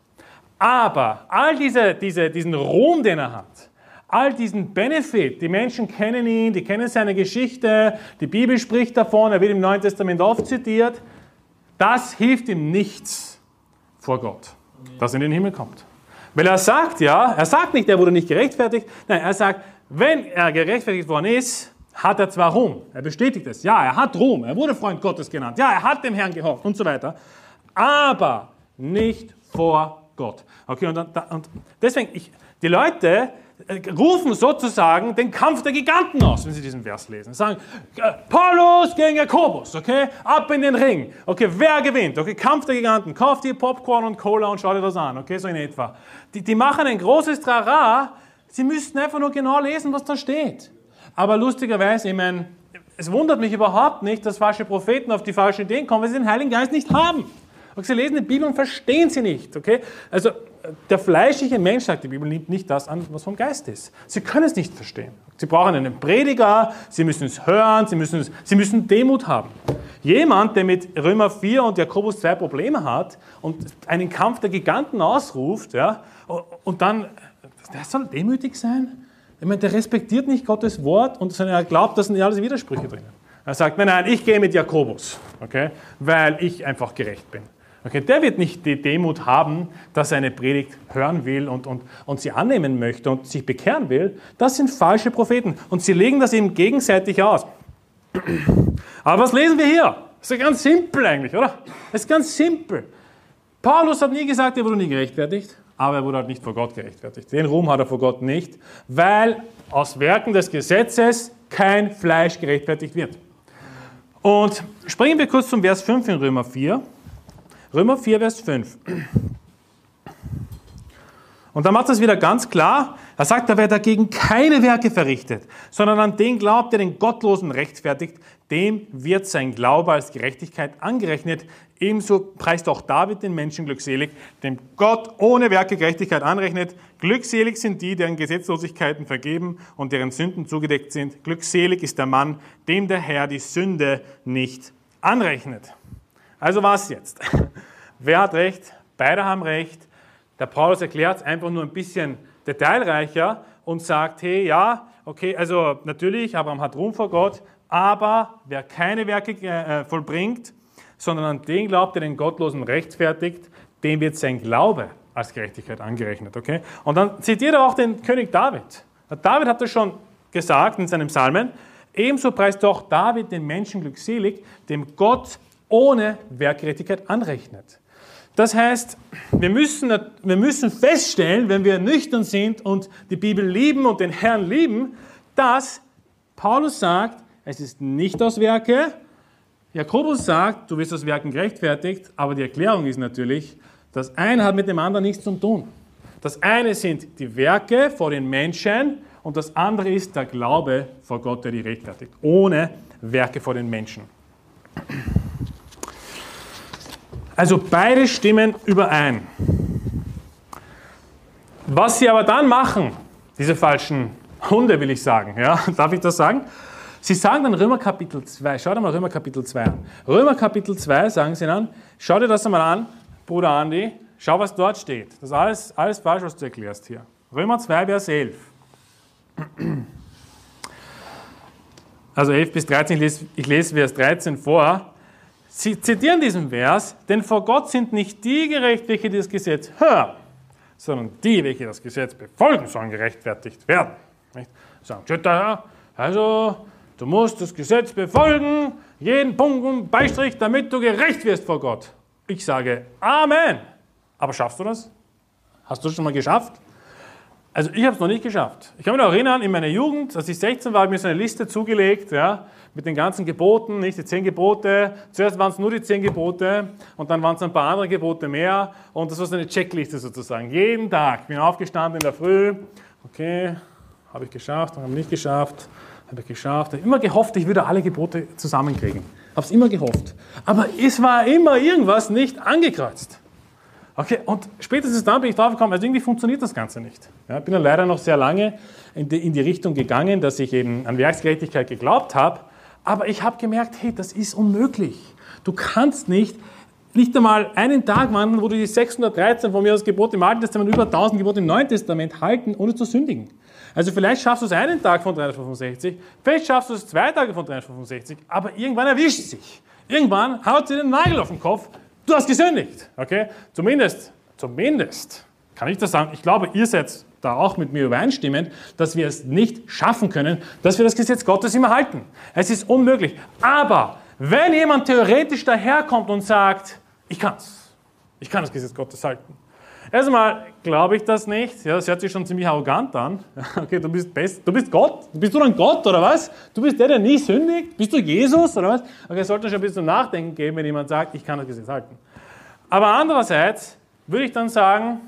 Aber all diese, diese, diesen Ruhm, den er hat, all diesen Benefit, die Menschen kennen ihn, die kennen seine Geschichte, die Bibel spricht davon, er wird im Neuen Testament oft zitiert, das hilft ihm nichts vor Gott, dass er in den Himmel kommt. Weil er sagt ja, er sagt nicht, er wurde nicht gerechtfertigt, nein, er sagt, wenn er gerechtfertigt worden ist, hat er zwar Ruhm, er bestätigt es, ja, er hat Ruhm, er wurde Freund Gottes genannt, ja, er hat dem Herrn gehofft und so weiter, aber nicht vor Gott. Okay, und, und deswegen, ich, die Leute, rufen sozusagen den Kampf der Giganten aus, wenn Sie diesen Vers lesen. Sie sagen, äh, Paulus gegen Jakobus, okay? Ab in den Ring. Okay, wer gewinnt? Okay, Kampf der Giganten. Kauft ihr Popcorn und Cola und schaut ihr das an, okay, so in etwa. Die, die machen ein großes Trara. Sie müssten einfach nur genau lesen, was da steht. Aber lustigerweise, ich meine, es wundert mich überhaupt nicht, dass falsche Propheten auf die falschen Ideen kommen, weil sie den Heiligen Geist nicht haben. Und sie lesen die Bibel und verstehen sie nicht, okay? Also, der fleischliche Mensch, sagt die Bibel, nimmt nicht das an, was vom Geist ist. Sie können es nicht verstehen. Sie brauchen einen Prediger, sie müssen es hören, sie müssen, sie müssen Demut haben. Jemand, der mit Römer 4 und Jakobus 2 Probleme hat und einen Kampf der Giganten ausruft, ja, und dann, der soll demütig sein? Ich meine, der respektiert nicht Gottes Wort und er glaubt, das sind alles Widersprüche drin. Er sagt, nein, nein, ich gehe mit Jakobus, okay, weil ich einfach gerecht bin. Okay, der wird nicht die Demut haben, dass er eine Predigt hören will und, und, und sie annehmen möchte und sich bekehren will. Das sind falsche Propheten und sie legen das eben gegenseitig aus. Aber was lesen wir hier? Das ist ja ganz simpel eigentlich, oder? Das ist ganz simpel. Paulus hat nie gesagt, er wurde nie gerechtfertigt, aber er wurde halt nicht vor Gott gerechtfertigt. Den Ruhm hat er vor Gott nicht, weil aus Werken des Gesetzes kein Fleisch gerechtfertigt wird. Und springen wir kurz zum Vers 5 in Römer 4. Römer 4, Vers 5. Und da macht es wieder ganz klar. Er sagt, da wer dagegen keine Werke verrichtet, sondern an den glaubt, der den Gottlosen rechtfertigt, dem wird sein Glaube als Gerechtigkeit angerechnet. Ebenso preist auch David den Menschen glückselig, dem Gott ohne Werke Gerechtigkeit anrechnet. Glückselig sind die, deren Gesetzlosigkeiten vergeben und deren Sünden zugedeckt sind. Glückselig ist der Mann, dem der Herr die Sünde nicht anrechnet. Also was jetzt? Wer hat recht? Beide haben recht. Der Paulus erklärt es einfach nur ein bisschen detailreicher und sagt, hey, ja, okay, also natürlich, Abraham hat Ruhm vor Gott, aber wer keine Werke äh, vollbringt, sondern an den glaubt, der den Gottlosen rechtfertigt, dem wird sein Glaube als Gerechtigkeit angerechnet. Okay? Und dann zitiert er auch den König David. David hat das schon gesagt in seinem Psalmen. Ebenso preist auch David den Menschen glückselig, dem Gott ohne Werkgerechtigkeit anrechnet. Das heißt, wir müssen, wir müssen feststellen, wenn wir nüchtern sind und die Bibel lieben und den Herrn lieben, dass Paulus sagt, es ist nicht aus Werke. Jakobus sagt, du wirst aus Werken gerechtfertigt, aber die Erklärung ist natürlich, das eine hat mit dem anderen nichts zu tun. Das eine sind die Werke vor den Menschen und das andere ist der Glaube vor Gott, der die rechtfertigt, ohne Werke vor den Menschen. Also beide stimmen überein. Was sie aber dann machen, diese falschen Hunde will ich sagen, ja, darf ich das sagen? Sie sagen dann Römer Kapitel 2, schau dir mal Römer Kapitel 2 an. Römer Kapitel 2 sagen sie dann, schau dir das einmal an, Bruder Andi, schau, was dort steht. Das ist alles, alles falsch, was du erklärst hier. Römer 2, Vers 11. Also 11 bis 13, ich lese, ich lese Vers 13 vor. Sie zitieren diesen Vers, denn vor Gott sind nicht die gerecht, welche das Gesetz hören, sondern die, welche das Gesetz befolgen, sollen gerechtfertigt werden. Nicht? Sagen, also Du musst das Gesetz befolgen, jeden Punkt und Beistrich, damit du gerecht wirst vor Gott. Ich sage Amen. Aber schaffst du das? Hast du es schon mal geschafft? Also ich habe es noch nicht geschafft. Ich kann mich noch erinnern, in meiner Jugend, als ich 16 war, habe ich mir so eine Liste zugelegt, ja, mit den ganzen Geboten, nicht die zehn Gebote. Zuerst waren es nur die zehn Gebote und dann waren es ein paar andere Gebote mehr. Und das war so eine Checkliste sozusagen. Jeden Tag bin aufgestanden in der Früh. Okay, habe ich geschafft, habe ich nicht geschafft habe ich geschafft. Ich habe immer gehofft, ich würde alle Gebote zusammenkriegen. Habe es immer gehofft. Aber es war immer irgendwas nicht angekreuzt. Okay, und spätestens dann bin ich drauf gekommen, also irgendwie funktioniert das Ganze nicht. Ja, bin dann leider noch sehr lange in die, in die Richtung gegangen, dass ich eben an Werksgerechtigkeit geglaubt habe. Aber ich habe gemerkt, hey, das ist unmöglich. Du kannst nicht nicht einmal einen Tag wandeln, wo du die 613 von mir aus Gebote im Alten Testament, über 1000 Gebote im Neuen Testament halten, ohne zu sündigen. Also vielleicht schaffst du es einen Tag von 365, vielleicht schaffst du es zwei Tage von 365, aber irgendwann erwischt es sich. Irgendwann haut sie den Nagel auf den Kopf, du hast gesündigt. Okay? Zumindest, zumindest kann ich das sagen, ich glaube, ihr seid da auch mit mir übereinstimmend, dass wir es nicht schaffen können, dass wir das Gesetz Gottes immer halten. Es ist unmöglich. Aber wenn jemand theoretisch daherkommt und sagt, ich kann's, ich kann das Gesetz Gottes halten, Erstmal glaube ich das nicht. Ja, das hört sich schon ziemlich arrogant an. Okay, du bist best, du bist Gott. Bist du dann Gott oder was? Du bist der, der nie sündigt? Bist du Jesus oder was? Okay, es sollte schon ein bisschen Nachdenken geben, wenn jemand sagt, ich kann das Gesetz halten. Aber andererseits würde ich dann sagen,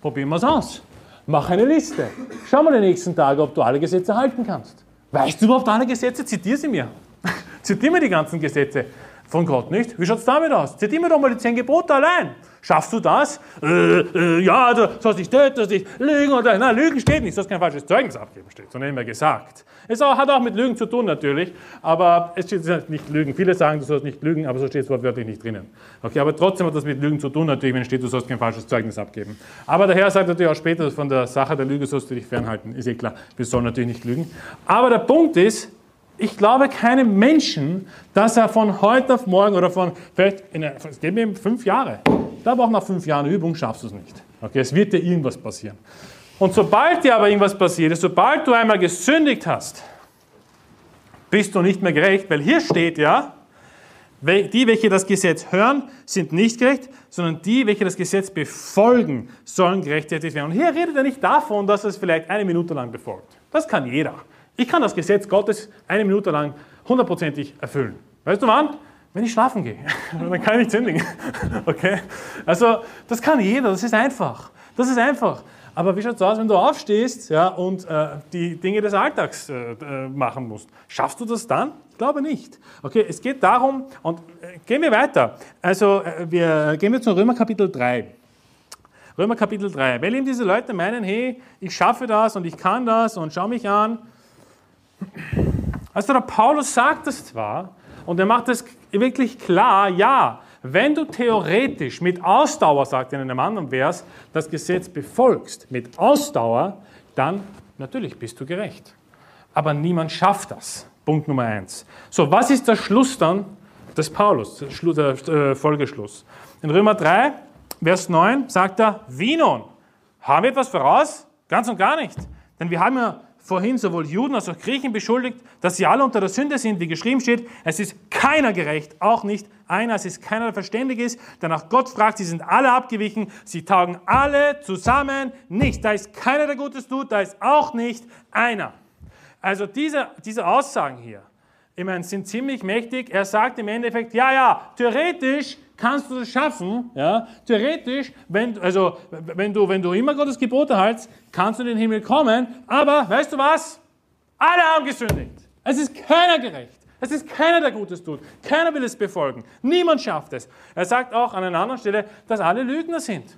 probieren wir es aus. Mach eine Liste. Schau mal die nächsten Tage, ob du alle Gesetze halten kannst. Weißt du überhaupt alle Gesetze? Zitier sie mir. Zitier mir die ganzen Gesetze von Gott, nicht? Wie schaut es damit aus? Zitier mir doch mal die zehn Gebote allein. Schaffst du das? Äh, äh, ja, du sollst nicht töten, sollst nicht lügen. Oder, nein, Lügen steht nicht, du sollst kein falsches Zeugnis abgeben, steht, sondern immer gesagt. Es auch, hat auch mit Lügen zu tun natürlich, aber es steht nicht Lügen. Viele sagen, du sollst nicht lügen, aber so steht es wortwörtlich nicht drinnen. Okay, aber trotzdem hat das mit Lügen zu tun natürlich, wenn steht, du sollst kein falsches Zeugnis abgeben. Aber der Herr sagt natürlich auch später, von der Sache der Lüge sollst du dich fernhalten. Ist eh klar, wir sollen natürlich nicht lügen. Aber der Punkt ist, ich glaube keinem Menschen, dass er von heute auf morgen oder von, vielleicht, in, es geht mir fünf Jahre, ich glaube auch nach fünf Jahren Übung schaffst du es nicht. Okay, es wird dir irgendwas passieren. Und sobald dir aber irgendwas passiert ist, sobald du einmal gesündigt hast, bist du nicht mehr gerecht, weil hier steht ja, die, welche das Gesetz hören, sind nicht gerecht, sondern die, welche das Gesetz befolgen, sollen gerechtfertigt werden. Und hier redet er nicht davon, dass er es vielleicht eine Minute lang befolgt. Das kann jeder. Ich kann das Gesetz Gottes eine Minute lang hundertprozentig erfüllen. Weißt du wann? Wenn ich schlafen gehe. Dann kann ich sündigen. Okay? Also, das kann jeder, das ist einfach. Das ist einfach. Aber wie schaut es aus, wenn du aufstehst ja, und äh, die Dinge des Alltags äh, äh, machen musst? Schaffst du das dann? Ich glaube nicht. Okay, es geht darum, und äh, gehen wir weiter. Also, äh, wir gehen wir zu Römer Kapitel 3. Römer Kapitel 3. Weil eben diese Leute meinen, hey, ich schaffe das und ich kann das und schau mich an. Also der Paulus sagt es zwar und er macht es wirklich klar, ja, wenn du theoretisch mit Ausdauer, sagt er in einem anderen Vers, das Gesetz befolgst, mit Ausdauer, dann natürlich bist du gerecht. Aber niemand schafft das. Punkt Nummer eins. So, was ist der Schluss dann des Paulus, der äh, Folgeschluss? In Römer 3, Vers 9 sagt er, wie nun? Haben wir etwas voraus? Ganz und gar nicht. Denn wir haben ja vorhin sowohl Juden als auch Griechen beschuldigt, dass sie alle unter der Sünde sind, wie geschrieben steht. Es ist keiner gerecht, auch nicht einer. Es ist keiner, der verständig ist, der nach Gott fragt. Sie sind alle abgewichen. Sie taugen alle zusammen nicht. Da ist keiner, der Gutes tut. Da ist auch nicht einer. Also diese, diese Aussagen hier, ich meine, sind ziemlich mächtig. Er sagt im Endeffekt, ja, ja, theoretisch kannst du das schaffen. Ja? Theoretisch, wenn, also, wenn, du, wenn du immer Gottes Gebote hältst, kannst du in den Himmel kommen. Aber weißt du was? Alle haben gesündigt. Es ist keiner gerecht. Es ist keiner, der Gutes tut. Keiner will es befolgen. Niemand schafft es. Er sagt auch an einer anderen Stelle, dass alle Lügner sind.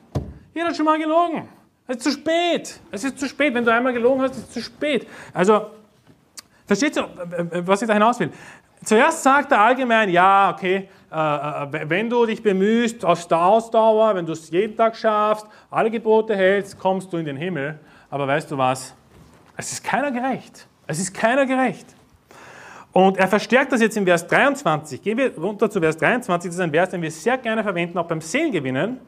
Jeder hat schon mal gelogen. Es ist zu spät. Es ist zu spät. Wenn du einmal gelogen hast, ist es zu spät. Also, Versteht ihr, was ich da hinaus will? Zuerst sagt er allgemein, ja, okay, äh, äh, wenn du dich bemühst, aus der Ausdauer, wenn du es jeden Tag schaffst, alle Gebote hältst, kommst du in den Himmel. Aber weißt du was? Es ist keiner gerecht. Es ist keiner gerecht. Und er verstärkt das jetzt im Vers 23. Gehen wir runter zu Vers 23. Das ist ein Vers, den wir sehr gerne verwenden, auch beim Seelengewinnen.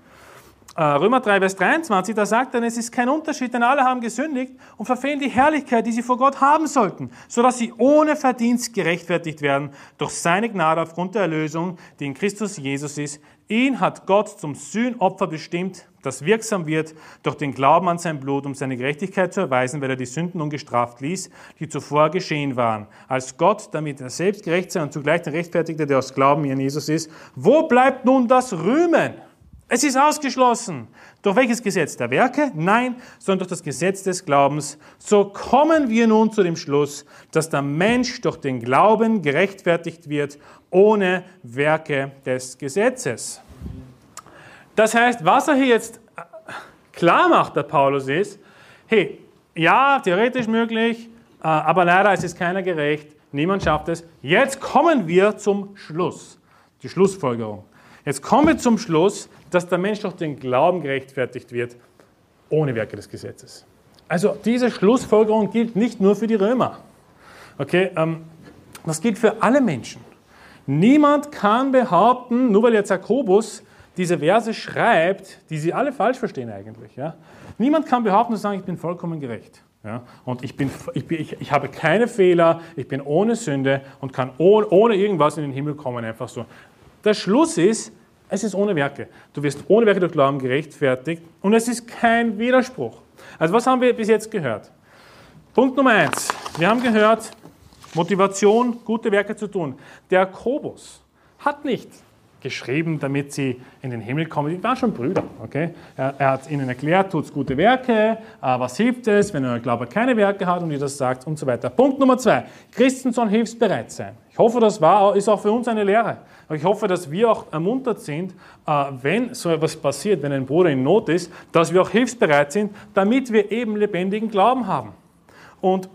Äh, Römer 3, Vers 23, da sagt er, es ist kein Unterschied, denn alle haben gesündigt und verfehlen die Herrlichkeit, die sie vor Gott haben sollten, sodass sie ohne Verdienst gerechtfertigt werden durch seine Gnade aufgrund der Erlösung, die in Christus Jesus ist. Ihn hat Gott zum Sühnopfer bestimmt, das wirksam wird durch den Glauben an sein Blut, um seine Gerechtigkeit zu erweisen, weil er die Sünden ungestraft ließ, die zuvor geschehen waren. Als Gott, damit er selbst gerecht sei und zugleich der Rechtfertigte, der aus Glauben in Jesus ist. Wo bleibt nun das Rühmen? Es ist ausgeschlossen. Durch welches Gesetz der Werke? Nein, sondern durch das Gesetz des Glaubens. So kommen wir nun zu dem Schluss, dass der Mensch durch den Glauben gerechtfertigt wird, ohne Werke des Gesetzes. Das heißt, was er hier jetzt klar macht, der Paulus, ist, hey, ja, theoretisch möglich, äh, aber leider ist es keiner gerecht, niemand schafft es. Jetzt kommen wir zum Schluss, die Schlussfolgerung. Jetzt kommen wir zum Schluss, dass der Mensch durch den Glauben gerechtfertigt wird, ohne Werke des Gesetzes. Also diese Schlussfolgerung gilt nicht nur für die Römer. Okay, ähm, das gilt für alle Menschen. Niemand kann behaupten, nur weil jetzt Jakobus diese Verse schreibt, die sie alle falsch verstehen eigentlich. Ja? Niemand kann behaupten und sagen, ich bin vollkommen gerecht. Ja? Und ich, bin, ich, bin, ich, ich, habe keine Fehler, ich bin ohne Sünde und kann ohne, ohne irgendwas in den Himmel kommen, einfach so. Der Schluss ist, es ist ohne Werke. Du wirst ohne Werke durch Glauben gerechtfertigt und es ist kein Widerspruch. Also was haben wir bis jetzt gehört? Punkt Nummer eins. Wir haben gehört, Motivation, gute Werke zu tun. Der Jakobus hat nicht geschrieben, damit sie in den Himmel kommen. Die waren schon Brüder. Okay? Er, er hat ihnen erklärt, tut gute Werke, äh, was hilft es, wenn euer Glaube keine Werke hat und ihr das sagt und so weiter. Punkt Nummer zwei. Christen sollen hilfsbereit sein. Ich hoffe, das war, ist auch für uns eine Lehre. Ich hoffe, dass wir auch ermuntert sind, äh, wenn so etwas passiert, wenn ein Bruder in Not ist, dass wir auch hilfsbereit sind, damit wir eben lebendigen Glauben haben. Und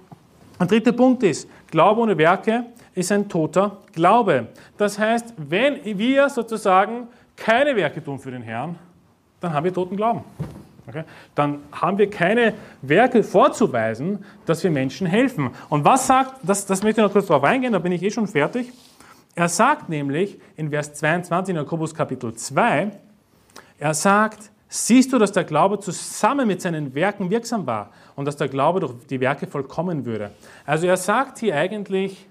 ein dritter Punkt ist, Glaube ohne Werke ist ein toter Glaube. Das heißt, wenn wir sozusagen keine Werke tun für den Herrn, dann haben wir toten Glauben. Okay? Dann haben wir keine Werke vorzuweisen, dass wir Menschen helfen. Und was sagt, das, das möchte ich noch kurz darauf eingehen, da bin ich eh schon fertig. Er sagt nämlich in Vers 22 in Jakobus Kapitel 2, er sagt, siehst du, dass der Glaube zusammen mit seinen Werken wirksam war und dass der Glaube durch die Werke vollkommen würde. Also er sagt hier eigentlich,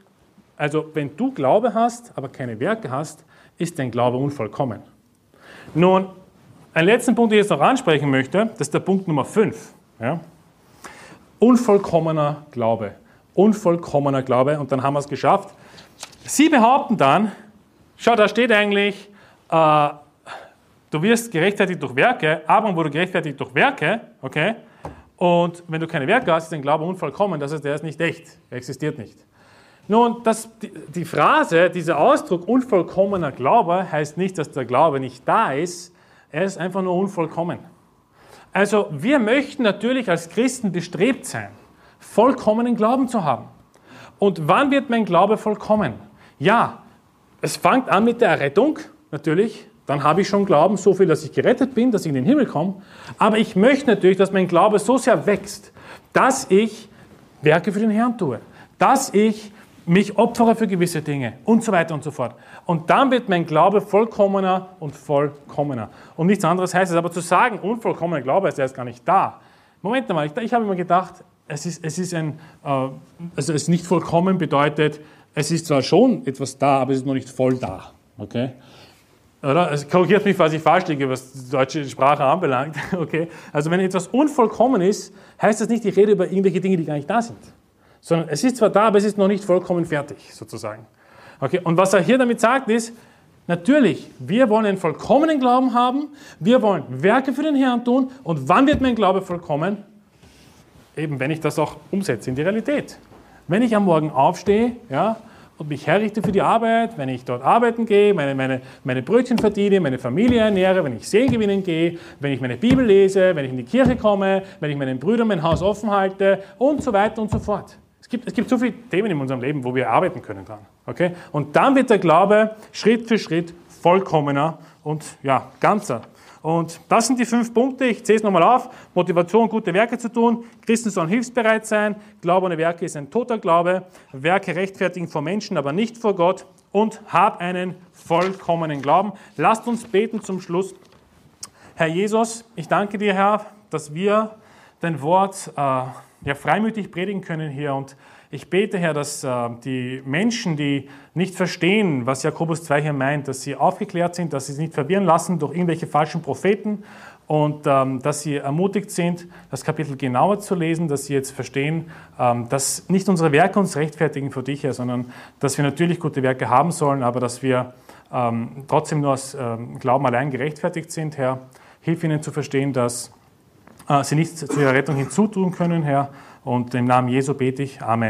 also wenn du Glaube hast, aber keine Werke hast, ist dein Glaube unvollkommen. Nun, einen letzten Punkt, den ich jetzt noch ansprechen möchte, das ist der Punkt Nummer 5. Ja? Unvollkommener Glaube. Unvollkommener Glaube. Und dann haben wir es geschafft. Sie behaupten dann, schau, da steht eigentlich, äh, du wirst gerechtfertigt durch Werke, Abraham wurde gerechtfertigt durch Werke, okay? Und wenn du keine Werke hast, ist dein Glaube unvollkommen. Das heißt, der ist nicht echt, er existiert nicht. Nun, das, die, die Phrase, dieser Ausdruck unvollkommener Glaube heißt nicht, dass der Glaube nicht da ist, er ist einfach nur unvollkommen. Also wir möchten natürlich als Christen bestrebt sein, vollkommenen Glauben zu haben. Und wann wird mein Glaube vollkommen? Ja, es fängt an mit der Errettung, natürlich. Dann habe ich schon Glauben, so viel, dass ich gerettet bin, dass ich in den Himmel komme. Aber ich möchte natürlich, dass mein Glaube so sehr wächst, dass ich Werke für den Herrn tue. Dass ich mich opfere für gewisse Dinge und so weiter und so fort. Und dann wird mein Glaube vollkommener und vollkommener. Und nichts anderes heißt es. Aber zu sagen, unvollkommener Glaube ist erst gar nicht da. Moment mal, ich, ich habe immer gedacht, es ist, es ist ein, äh, also es nicht vollkommen bedeutet, es ist zwar schon etwas da, aber es ist noch nicht voll da. Okay? Oder? Es korrigiert mich, falls ich falsch liege, was die deutsche Sprache anbelangt. Okay? Also wenn etwas unvollkommen ist, heißt das nicht, ich rede über irgendwelche Dinge, die gar nicht da sind sondern es ist zwar da, aber es ist noch nicht vollkommen fertig, sozusagen. Okay, und was er hier damit sagt, ist, natürlich, wir wollen einen vollkommenen Glauben haben, wir wollen Werke für den Herrn tun, und wann wird mein Glaube vollkommen? Eben, wenn ich das auch umsetze in die Realität. Wenn ich am Morgen aufstehe, ja, und mich herrichte für die Arbeit, wenn ich dort arbeiten gehe, meine, meine, meine Brötchen verdiene, meine Familie ernähre, wenn ich Seelgewinnen gehe, wenn ich meine Bibel lese, wenn ich in die Kirche komme, wenn ich meinen Brüdern mein Haus offen halte und so weiter und so fort gibt, es gibt so viele Themen in unserem Leben, wo wir arbeiten können dran. Okay? Und dann wird der Glaube Schritt für Schritt vollkommener und ja, ganzer. Und das sind die fünf Punkte. Ich zähle es nochmal auf. Motivation, gute Werke zu tun. Christen sollen hilfsbereit sein. Glaube ohne Werke ist ein toter Glaube. Werke rechtfertigen vor Menschen, aber nicht vor Gott. Und hab einen vollkommenen Glauben. Lasst uns beten zum Schluss. Herr Jesus, ich danke dir, Herr, dass wir dein Wort äh, ja, freimütig predigen können hier. Und ich bete, Herr, dass äh, die Menschen, die nicht verstehen, was Jakobus 2 hier meint, dass sie aufgeklärt sind, dass sie sich nicht verwirren lassen durch irgendwelche falschen Propheten und ähm, dass sie ermutigt sind, das Kapitel genauer zu lesen, dass sie jetzt verstehen, ähm, dass nicht unsere Werke uns rechtfertigen für dich, Herr, sondern dass wir natürlich gute Werke haben sollen, aber dass wir ähm, trotzdem nur aus ähm, Glauben allein gerechtfertigt sind, Herr. Hilf ihnen zu verstehen, dass äh, sie nichts zu ihrer Rettung hinzutun können, Herr. Und im Namen Jesu bete ich. Amen.